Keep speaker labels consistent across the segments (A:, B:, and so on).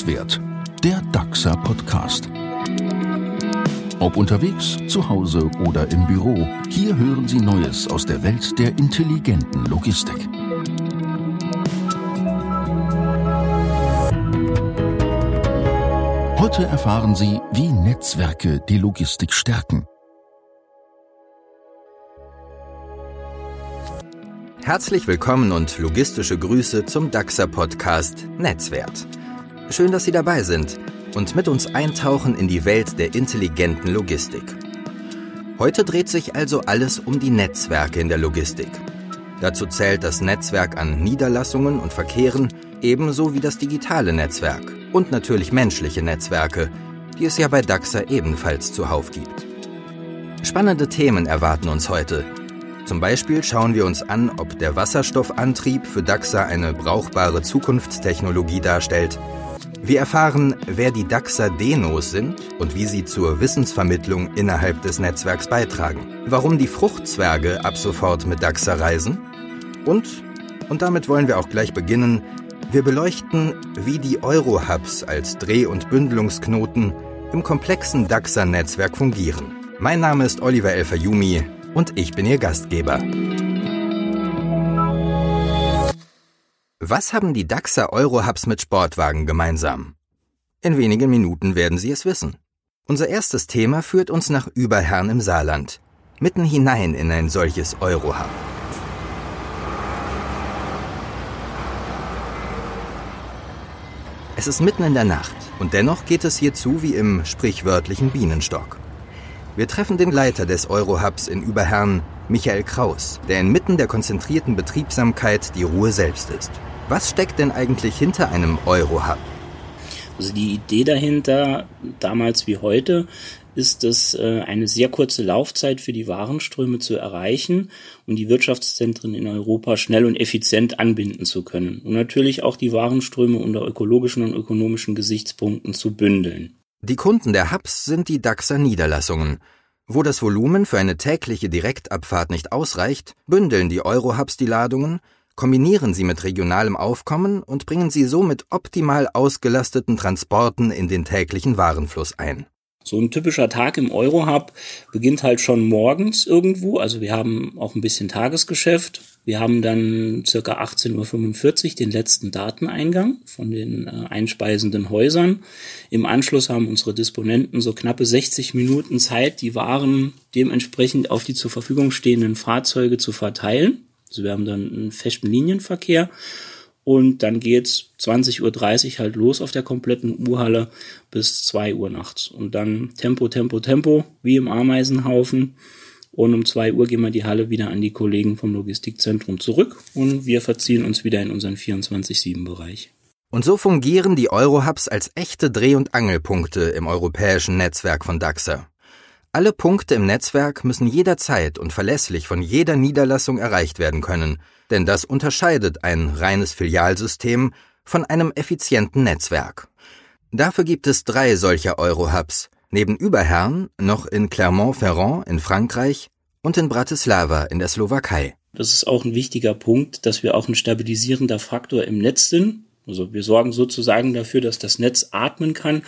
A: Netzwert, der DAXA Podcast. Ob unterwegs, zu Hause oder im Büro, hier hören Sie Neues aus der Welt der intelligenten Logistik. Heute erfahren Sie, wie Netzwerke die Logistik stärken.
B: Herzlich willkommen und logistische Grüße zum DAXA Podcast Netzwert. Schön, dass Sie dabei sind und mit uns eintauchen in die Welt der intelligenten Logistik. Heute dreht sich also alles um die Netzwerke in der Logistik. Dazu zählt das Netzwerk an Niederlassungen und Verkehren ebenso wie das digitale Netzwerk und natürlich menschliche Netzwerke, die es ja bei DAXA ebenfalls zuhauf gibt. Spannende Themen erwarten uns heute. Zum Beispiel schauen wir uns an, ob der Wasserstoffantrieb für DAXA eine brauchbare Zukunftstechnologie darstellt wir erfahren, wer die DAXA Denos sind und wie sie zur Wissensvermittlung innerhalb des Netzwerks beitragen. Warum die Fruchtzwerge ab sofort mit DAXA reisen. Und, und damit wollen wir auch gleich beginnen, wir beleuchten, wie die Eurohubs als Dreh- und Bündelungsknoten im komplexen DAXA-Netzwerk fungieren. Mein Name ist Oliver Elfayumi und ich bin Ihr Gastgeber. Was haben die DAXer Eurohubs mit Sportwagen gemeinsam? In wenigen Minuten werden Sie es wissen. Unser erstes Thema führt uns nach Überherrn im Saarland, mitten hinein in ein solches Eurohub. Es ist mitten in der Nacht und dennoch geht es hier zu wie im sprichwörtlichen Bienenstock. Wir treffen den Leiter des Eurohubs in Überherrn, Michael Kraus, der inmitten der konzentrierten Betriebsamkeit die Ruhe selbst ist. Was steckt denn eigentlich hinter einem Euro-Hub?
C: Also die Idee dahinter, damals wie heute, ist es, äh, eine sehr kurze Laufzeit für die Warenströme zu erreichen und die Wirtschaftszentren in Europa schnell und effizient anbinden zu können und natürlich auch die Warenströme unter ökologischen und ökonomischen Gesichtspunkten zu bündeln.
B: Die Kunden der Hubs sind die DAXer Niederlassungen. Wo das Volumen für eine tägliche Direktabfahrt nicht ausreicht, bündeln die Euro-Hubs die Ladungen kombinieren sie mit regionalem Aufkommen und bringen sie so mit optimal ausgelasteten Transporten in den täglichen Warenfluss ein.
C: So ein typischer Tag im Eurohub beginnt halt schon morgens irgendwo. Also wir haben auch ein bisschen Tagesgeschäft. Wir haben dann circa 18.45 Uhr den letzten Dateneingang von den äh, einspeisenden Häusern. Im Anschluss haben unsere Disponenten so knappe 60 Minuten Zeit, die Waren dementsprechend auf die zur Verfügung stehenden Fahrzeuge zu verteilen. Also wir haben dann einen festen Linienverkehr und dann geht's 20.30 Uhr halt los auf der kompletten Uhrhalle bis 2 Uhr nachts. Und dann Tempo, Tempo, Tempo, wie im Ameisenhaufen. Und um 2 Uhr gehen wir die Halle wieder an die Kollegen vom Logistikzentrum zurück und wir verziehen uns wieder in unseren 24-7-Bereich.
B: Und so fungieren die Eurohubs als echte Dreh- und Angelpunkte im europäischen Netzwerk von DAXA. Alle Punkte im Netzwerk müssen jederzeit und verlässlich von jeder Niederlassung erreicht werden können, denn das unterscheidet ein reines Filialsystem von einem effizienten Netzwerk. Dafür gibt es drei solcher Eurohubs, neben Überherrn noch in Clermont-Ferrand in Frankreich und in Bratislava in der Slowakei.
C: Das ist auch ein wichtiger Punkt, dass wir auch ein stabilisierender Faktor im Netz sind, also wir sorgen sozusagen dafür, dass das Netz atmen kann,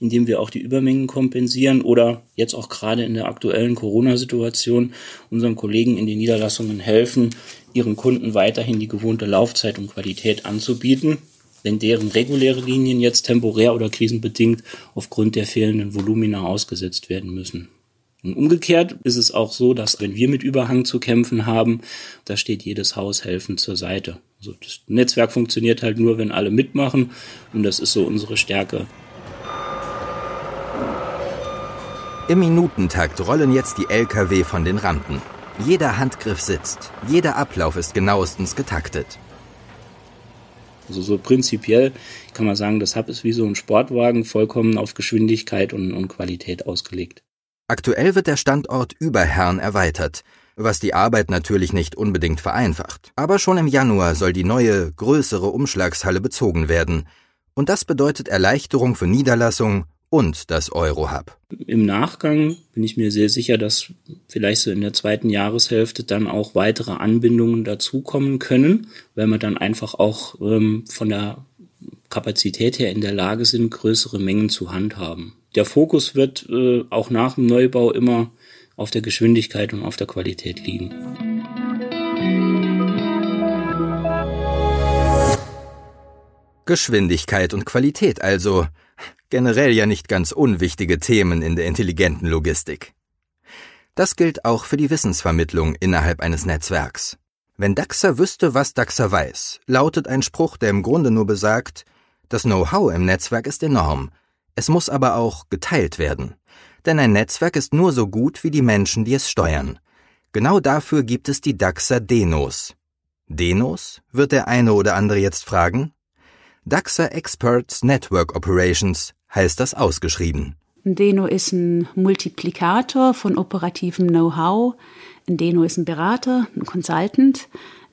C: indem wir auch die Übermengen kompensieren oder jetzt auch gerade in der aktuellen Corona-Situation unseren Kollegen in den Niederlassungen helfen, ihren Kunden weiterhin die gewohnte Laufzeit und Qualität anzubieten, wenn deren reguläre Linien jetzt temporär oder krisenbedingt aufgrund der fehlenden Volumina ausgesetzt werden müssen. Und umgekehrt ist es auch so, dass wenn wir mit Überhang zu kämpfen haben, da steht jedes Haus helfend zur Seite. Also das Netzwerk funktioniert halt nur, wenn alle mitmachen und das ist so unsere Stärke.
B: Im Minutentakt rollen jetzt die Lkw von den Rampen. Jeder Handgriff sitzt, jeder Ablauf ist genauestens getaktet.
C: Also so prinzipiell kann man sagen, das Hub ist wie so ein Sportwagen vollkommen auf Geschwindigkeit und, und Qualität ausgelegt.
B: Aktuell wird der Standort Überherrn erweitert, was die Arbeit natürlich nicht unbedingt vereinfacht. Aber schon im Januar soll die neue, größere Umschlagshalle bezogen werden. Und das bedeutet Erleichterung für Niederlassung und das Eurohub.
C: Im Nachgang bin ich mir sehr sicher, dass vielleicht so in der zweiten Jahreshälfte dann auch weitere Anbindungen dazukommen können, weil man dann einfach auch ähm, von der Kapazität her in der Lage sind, größere Mengen zu handhaben. Der Fokus wird äh, auch nach dem Neubau immer auf der Geschwindigkeit und auf der Qualität liegen.
B: Geschwindigkeit und Qualität also. Generell ja nicht ganz unwichtige Themen in der intelligenten Logistik. Das gilt auch für die Wissensvermittlung innerhalb eines Netzwerks. Wenn Daxa wüsste, was Daxa weiß, lautet ein Spruch, der im Grunde nur besagt, das Know-how im Netzwerk ist enorm, es muss aber auch geteilt werden. Denn ein Netzwerk ist nur so gut wie die Menschen, die es steuern. Genau dafür gibt es die Daxa Denos. Denos? wird der eine oder andere jetzt fragen. Daxa Experts Network Operations heißt das ausgeschrieben.
D: Ein Deno ist ein Multiplikator von operativem Know-how. Ein Deno ist ein Berater, ein Consultant.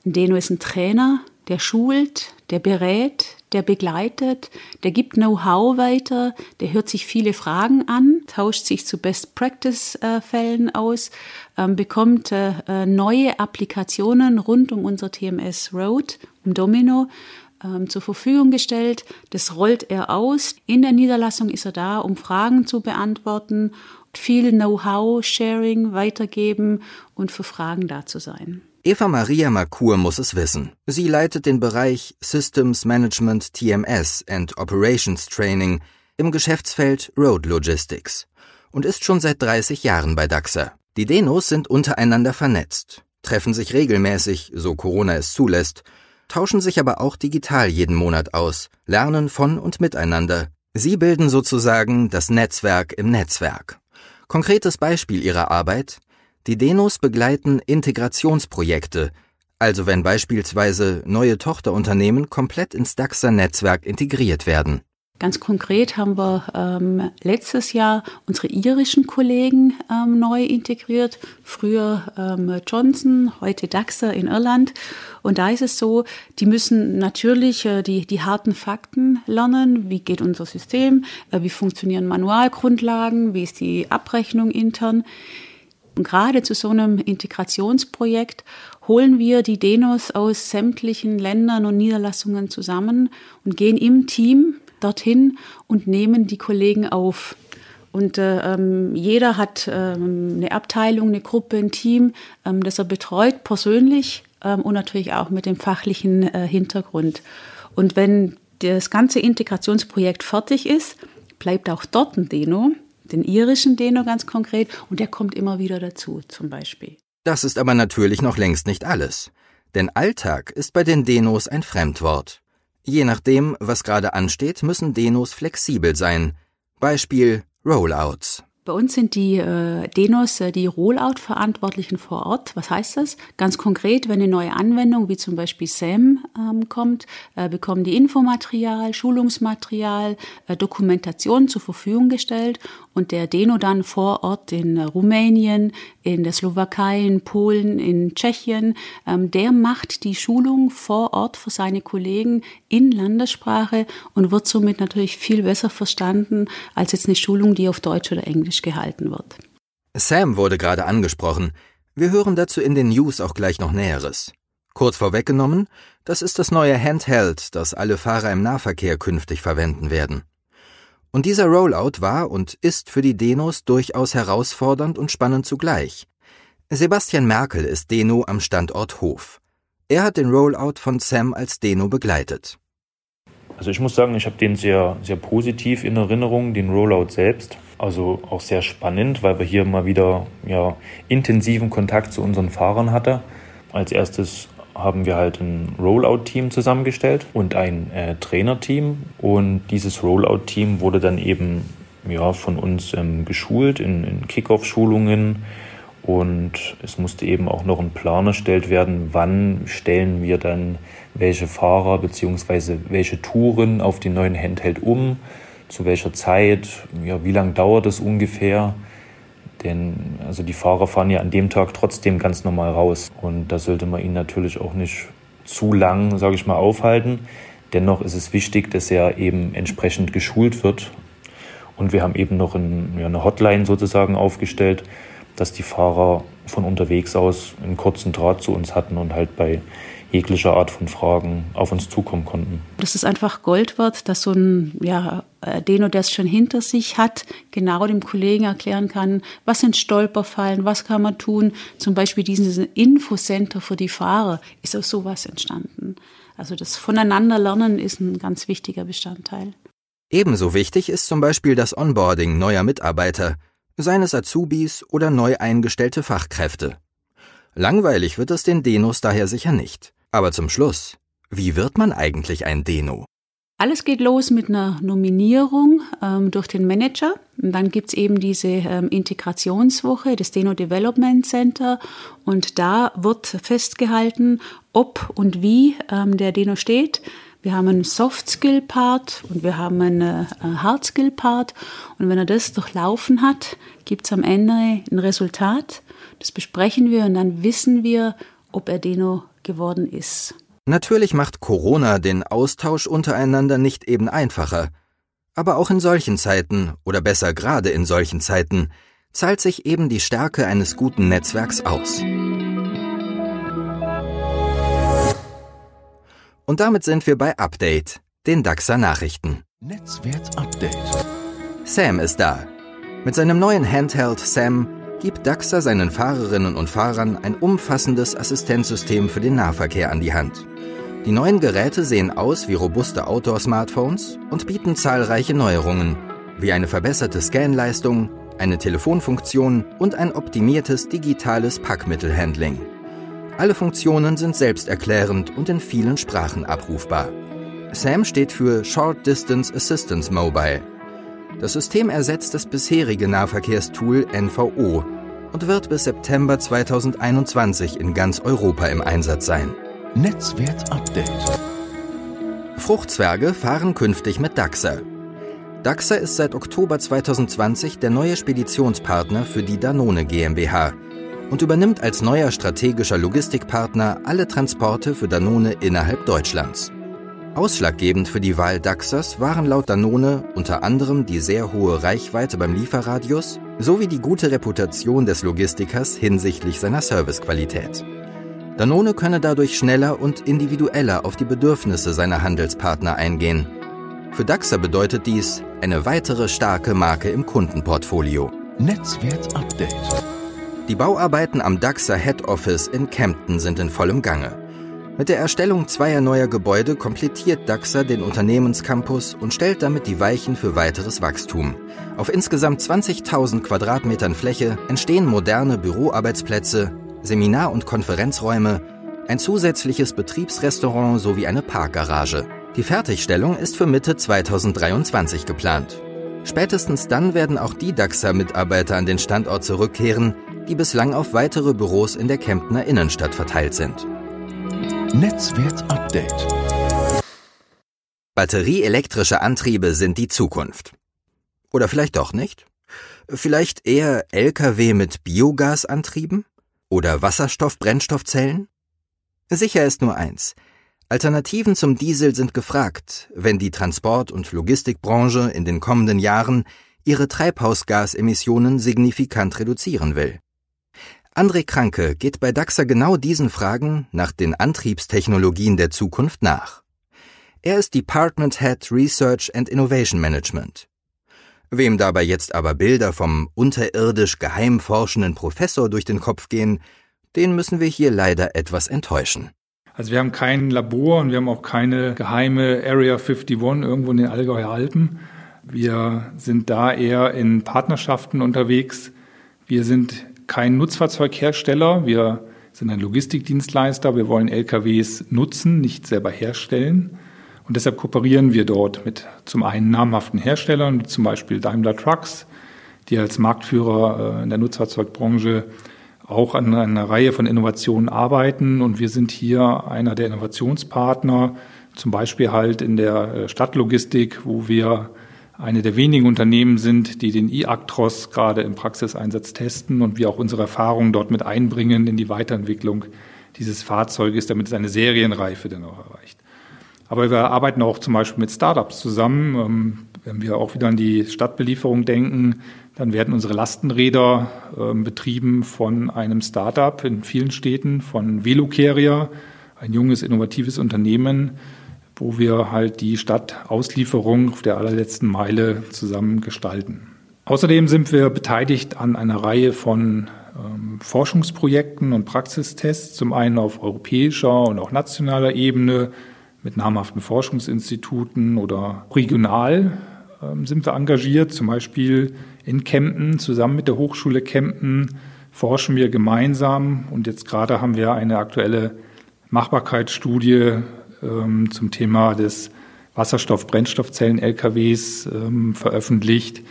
D: Ein Deno ist ein Trainer, der schult, der berät, der begleitet, der gibt Know-how weiter, der hört sich viele Fragen an, tauscht sich zu Best-Practice-Fällen aus, ähm, bekommt äh, äh, neue Applikationen rund um unser TMS Road, um Domino ähm, zur Verfügung gestellt. Das rollt er aus. In der Niederlassung ist er da, um Fragen zu beantworten, viel Know-how-Sharing weitergeben und für Fragen da zu sein.
B: Eva Maria Makur muss es wissen. Sie leitet den Bereich Systems Management TMS and Operations Training im Geschäftsfeld Road Logistics und ist schon seit 30 Jahren bei DAXA. Die Denos sind untereinander vernetzt, treffen sich regelmäßig, so Corona es zulässt, tauschen sich aber auch digital jeden Monat aus, lernen von und miteinander. Sie bilden sozusagen das Netzwerk im Netzwerk. Konkretes Beispiel ihrer Arbeit die Denos begleiten Integrationsprojekte, also wenn beispielsweise neue Tochterunternehmen komplett ins DAXA-Netzwerk integriert werden.
D: Ganz konkret haben wir ähm, letztes Jahr unsere irischen Kollegen ähm, neu integriert. Früher ähm, Johnson, heute Daxa in Irland. Und da ist es so, die müssen natürlich äh, die, die harten Fakten lernen. Wie geht unser System? Äh, wie funktionieren Manualgrundlagen? Wie ist die Abrechnung intern? Und gerade zu so einem Integrationsprojekt holen wir die Denos aus sämtlichen Ländern und Niederlassungen zusammen und gehen im Team dorthin und nehmen die Kollegen auf. Und äh, ähm, jeder hat ähm, eine Abteilung, eine Gruppe, ein Team, ähm, das er betreut persönlich ähm, und natürlich auch mit dem fachlichen äh, Hintergrund. Und wenn das ganze Integrationsprojekt fertig ist, bleibt auch dort ein Deno, den irischen Deno ganz konkret, und der kommt immer wieder dazu, zum Beispiel.
B: Das ist aber natürlich noch längst nicht alles. Denn Alltag ist bei den Denos ein Fremdwort. Je nachdem, was gerade ansteht, müssen Denos flexibel sein. Beispiel Rollouts.
D: Bei uns sind die äh, Denos äh, die Rollout-Verantwortlichen vor Ort. Was heißt das? Ganz konkret, wenn eine neue Anwendung wie zum Beispiel SAM ähm, kommt, äh, bekommen die Infomaterial, Schulungsmaterial, äh, Dokumentation zur Verfügung gestellt und der Deno dann vor Ort in Rumänien, in der Slowakei, in Polen, in Tschechien, ähm, der macht die Schulung vor Ort für seine Kollegen in Landessprache und wird somit natürlich viel besser verstanden als jetzt eine Schulung, die auf Deutsch oder Englisch gehalten wird.
B: Sam wurde gerade angesprochen. Wir hören dazu in den News auch gleich noch Näheres. Kurz vorweggenommen, das ist das neue Handheld, das alle Fahrer im Nahverkehr künftig verwenden werden. Und dieser Rollout war und ist für die Denos durchaus herausfordernd und spannend zugleich. Sebastian Merkel ist Deno am Standort Hof. Er hat den Rollout von Sam als Deno begleitet.
E: Also ich muss sagen, ich habe den sehr, sehr positiv in Erinnerung, den Rollout selbst. Also auch sehr spannend, weil wir hier mal wieder ja, intensiven Kontakt zu unseren Fahrern hatten. Als erstes haben wir halt ein Rollout-Team zusammengestellt und ein äh, Trainerteam. Und dieses Rollout-Team wurde dann eben ja, von uns ähm, geschult in, in Kickoff-Schulungen. Und es musste eben auch noch ein Plan erstellt werden, wann stellen wir dann welche Fahrer bzw. welche Touren auf den neuen Handheld um, zu welcher Zeit, ja, wie lange dauert es ungefähr. Denn also die Fahrer fahren ja an dem Tag trotzdem ganz normal raus. Und da sollte man ihn natürlich auch nicht zu lang, sage ich mal, aufhalten. Dennoch ist es wichtig, dass er eben entsprechend geschult wird. Und wir haben eben noch ein, ja, eine Hotline sozusagen aufgestellt, dass die Fahrer von unterwegs aus einen kurzen Draht zu uns hatten und halt bei jeglicher Art von Fragen auf uns zukommen konnten.
D: Das ist einfach Gold wert, dass so ein ja, Deno, der es schon hinter sich hat, genau dem Kollegen erklären kann, was sind Stolperfallen, was kann man tun. Zum Beispiel diesen Infocenter für die Fahrer ist aus sowas entstanden. Also das Voneinanderlernen ist ein ganz wichtiger Bestandteil.
B: Ebenso wichtig ist zum Beispiel das Onboarding neuer Mitarbeiter, seines Azubis oder neu eingestellte Fachkräfte. Langweilig wird es den Denos daher sicher nicht. Aber zum Schluss, wie wird man eigentlich ein Deno?
D: Alles geht los mit einer Nominierung ähm, durch den Manager. Und dann gibt es eben diese ähm, Integrationswoche, das Deno Development Center. Und da wird festgehalten, ob und wie ähm, der Deno steht. Wir haben einen Soft-Skill-Part und wir haben einen äh, Hard-Skill-Part. Und wenn er das durchlaufen hat, gibt es am Ende ein Resultat. Das besprechen wir und dann wissen wir, ob er Deno geworden ist.
B: Natürlich macht Corona den Austausch untereinander nicht eben einfacher. Aber auch in solchen Zeiten, oder besser gerade in solchen Zeiten, zahlt sich eben die Stärke eines guten Netzwerks aus. Und damit sind wir bei Update, den DAXer Nachrichten.
A: Netzwert Update.
B: Sam ist da. Mit seinem neuen Handheld Sam gibt DAXA seinen Fahrerinnen und Fahrern ein umfassendes Assistenzsystem für den Nahverkehr an die Hand. Die neuen Geräte sehen aus wie robuste Outdoor-Smartphones und bieten zahlreiche Neuerungen, wie eine verbesserte Scanleistung, eine Telefonfunktion und ein optimiertes digitales Packmittelhandling. Alle Funktionen sind selbsterklärend und in vielen Sprachen abrufbar. SAM steht für Short Distance Assistance Mobile. Das System ersetzt das bisherige Nahverkehrstool NVO und wird bis September 2021 in ganz Europa im Einsatz sein.
A: Netzwert Update.
B: Fruchtzwerge fahren künftig mit Daxa. Daxa ist seit Oktober 2020 der neue Speditionspartner für die Danone GmbH und übernimmt als neuer strategischer Logistikpartner alle Transporte für Danone innerhalb Deutschlands. Ausschlaggebend für die Wahl Daxers waren laut Danone unter anderem die sehr hohe Reichweite beim Lieferradius sowie die gute Reputation des Logistikers hinsichtlich seiner Servicequalität. Danone könne dadurch schneller und individueller auf die Bedürfnisse seiner Handelspartner eingehen. Für Daxer bedeutet dies eine weitere starke Marke im Kundenportfolio.
A: Netzwert Update.
B: Die Bauarbeiten am Daxer Head Office in Kempten sind in vollem Gange. Mit der Erstellung zweier neuer Gebäude komplettiert Daxa den Unternehmenscampus und stellt damit die Weichen für weiteres Wachstum. Auf insgesamt 20.000 Quadratmetern Fläche entstehen moderne Büroarbeitsplätze, Seminar- und Konferenzräume, ein zusätzliches Betriebsrestaurant sowie eine Parkgarage. Die Fertigstellung ist für Mitte 2023 geplant. Spätestens dann werden auch die Daxa-Mitarbeiter an den Standort zurückkehren, die bislang auf weitere Büros in der Kemptner Innenstadt verteilt sind.
A: Netzwert Update.
B: Batterieelektrische Antriebe sind die Zukunft. Oder vielleicht doch nicht? Vielleicht eher Lkw mit Biogasantrieben? Oder Wasserstoff-Brennstoffzellen? Sicher ist nur eins. Alternativen zum Diesel sind gefragt, wenn die Transport- und Logistikbranche in den kommenden Jahren ihre Treibhausgasemissionen signifikant reduzieren will. André Kranke geht bei DAXA genau diesen Fragen nach den Antriebstechnologien der Zukunft nach. Er ist Department Head Research and Innovation Management. Wem dabei jetzt aber Bilder vom unterirdisch geheim forschenden Professor durch den Kopf gehen, den müssen wir hier leider etwas enttäuschen.
F: Also wir haben kein Labor und wir haben auch keine geheime Area 51 irgendwo in den Allgäuer Alpen. Wir sind da eher in Partnerschaften unterwegs. Wir sind kein Nutzfahrzeughersteller. Wir sind ein Logistikdienstleister. Wir wollen LKWs nutzen, nicht selber herstellen. Und deshalb kooperieren wir dort mit zum einen namhaften Herstellern, wie zum Beispiel Daimler Trucks, die als Marktführer äh, in der Nutzfahrzeugbranche auch an einer Reihe von Innovationen arbeiten. Und wir sind hier einer der Innovationspartner, zum Beispiel halt in der äh, Stadtlogistik, wo wir eine der wenigen Unternehmen sind, die den e-Actros gerade im Praxiseinsatz testen und wir auch unsere Erfahrungen dort mit einbringen in die Weiterentwicklung dieses Fahrzeuges, damit es eine Serienreife dann auch erreicht. Aber wir arbeiten auch zum Beispiel mit Startups zusammen. Ähm, wenn wir auch wieder an die Stadtbelieferung denken, dann werden unsere Lastenräder ähm, betrieben von einem Startup in vielen Städten, von Velocarrier, ein junges, innovatives Unternehmen, wo wir halt die Stadtauslieferung auf der allerletzten Meile zusammen gestalten. Außerdem sind wir beteiligt an einer Reihe von ähm, Forschungsprojekten und Praxistests, zum einen auf europäischer und auch nationaler Ebene mit namhaften Forschungsinstituten oder regional ähm, sind wir engagiert, zum Beispiel in Kempten zusammen mit der Hochschule Kempten forschen wir gemeinsam und jetzt gerade haben wir eine aktuelle Machbarkeitsstudie ähm, zum Thema des Wasserstoff-Brennstoffzellen-LKWs ähm, veröffentlicht,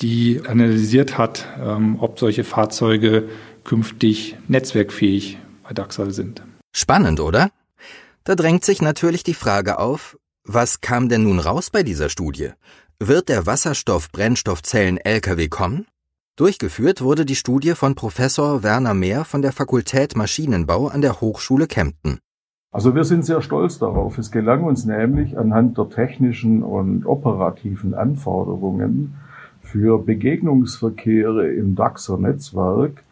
F: die analysiert hat, ähm, ob solche Fahrzeuge künftig netzwerkfähig bei Daxal sind.
B: Spannend, oder? Da drängt sich natürlich die Frage auf, was kam denn nun raus bei dieser Studie? Wird der Wasserstoff-Brennstoffzellen-LKW kommen? Durchgeführt wurde die Studie von Professor Werner Mehr von der Fakultät Maschinenbau an der Hochschule Kempten.
G: Also wir sind sehr stolz darauf. Es gelang uns nämlich anhand der technischen und operativen Anforderungen für Begegnungsverkehre im DAXer-Netzwerk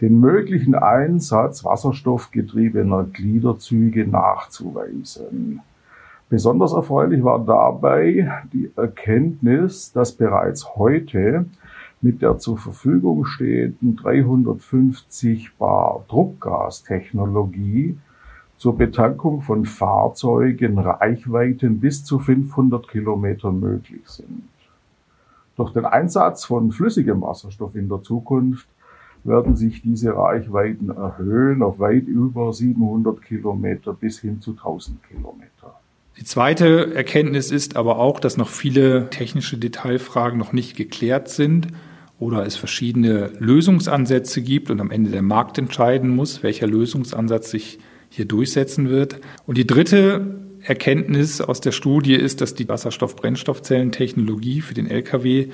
G: den möglichen Einsatz wasserstoffgetriebener Gliederzüge nachzuweisen. Besonders erfreulich war dabei die Erkenntnis, dass bereits heute mit der zur Verfügung stehenden 350 Bar Druckgastechnologie zur Betankung von Fahrzeugen Reichweiten bis zu 500 Kilometer möglich sind. Durch den Einsatz von flüssigem Wasserstoff in der Zukunft werden sich diese Reichweiten erhöhen auf weit über 700 Kilometer bis hin zu 1000 Kilometer.
F: Die zweite Erkenntnis ist aber auch, dass noch viele technische Detailfragen noch nicht geklärt sind oder es verschiedene Lösungsansätze gibt und am Ende der Markt entscheiden muss, welcher Lösungsansatz sich hier durchsetzen wird. Und die dritte Erkenntnis aus der Studie ist, dass die Wasserstoff-Brennstoffzellentechnologie für den Lkw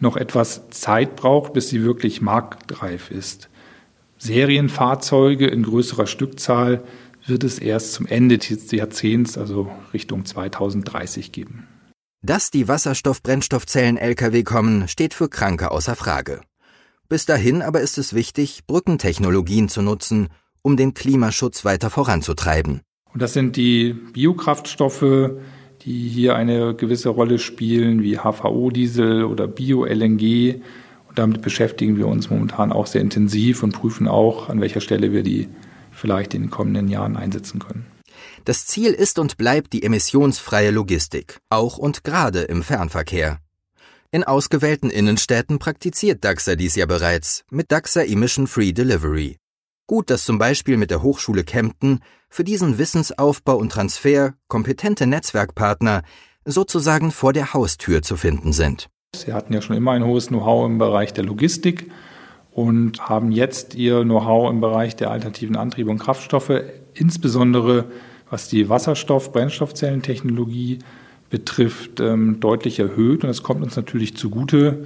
F: noch etwas Zeit braucht, bis sie wirklich marktreif ist. Serienfahrzeuge in größerer Stückzahl wird es erst zum Ende des Jahrzehnts, also Richtung 2030 geben.
B: Dass die Wasserstoff-Brennstoffzellen-Lkw kommen, steht für Kranke außer Frage. Bis dahin aber ist es wichtig, Brückentechnologien zu nutzen, um den Klimaschutz weiter voranzutreiben.
F: Und das sind die Biokraftstoffe, die hier eine gewisse Rolle spielen, wie HVO-Diesel oder Bio-LNG. Und damit beschäftigen wir uns momentan auch sehr intensiv und prüfen auch, an welcher Stelle wir die vielleicht in den kommenden Jahren einsetzen können.
B: Das Ziel ist und bleibt die emissionsfreie Logistik, auch und gerade im Fernverkehr. In ausgewählten Innenstädten praktiziert DAXA dies ja bereits mit DAXA Emission Free Delivery. Gut, dass zum Beispiel mit der Hochschule Kempten für diesen Wissensaufbau und Transfer kompetente Netzwerkpartner sozusagen vor der Haustür zu finden sind.
F: Sie hatten ja schon immer ein hohes Know-how im Bereich der Logistik und haben jetzt ihr Know-how im Bereich der alternativen Antriebe und Kraftstoffe, insbesondere was die Wasserstoff-Brennstoffzellentechnologie betrifft, ähm, deutlich erhöht. Und das kommt uns natürlich zugute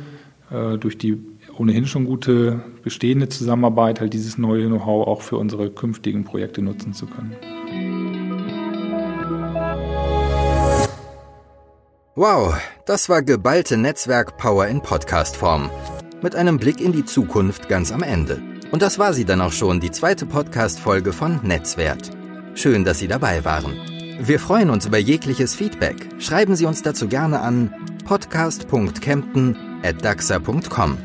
F: äh, durch die ohnehin schon gute bestehende Zusammenarbeit, halt dieses neue Know-how auch für unsere künftigen Projekte nutzen zu können.
B: Wow, das war geballte Netzwerk-Power in Podcast-Form. Mit einem Blick in die Zukunft ganz am Ende. Und das war sie dann auch schon, die zweite Podcast-Folge von Netzwert. Schön, dass Sie dabei waren. Wir freuen uns über jegliches Feedback. Schreiben Sie uns dazu gerne an podcast.kempten.daxa.com.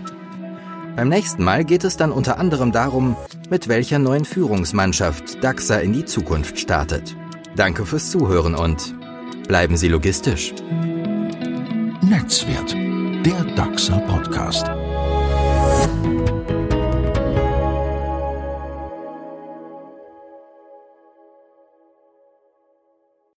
B: Beim nächsten Mal geht es dann unter anderem darum, mit welcher neuen Führungsmannschaft DAXA in die Zukunft startet. Danke fürs Zuhören und bleiben Sie logistisch.
A: Netzwert, der DAXA Podcast.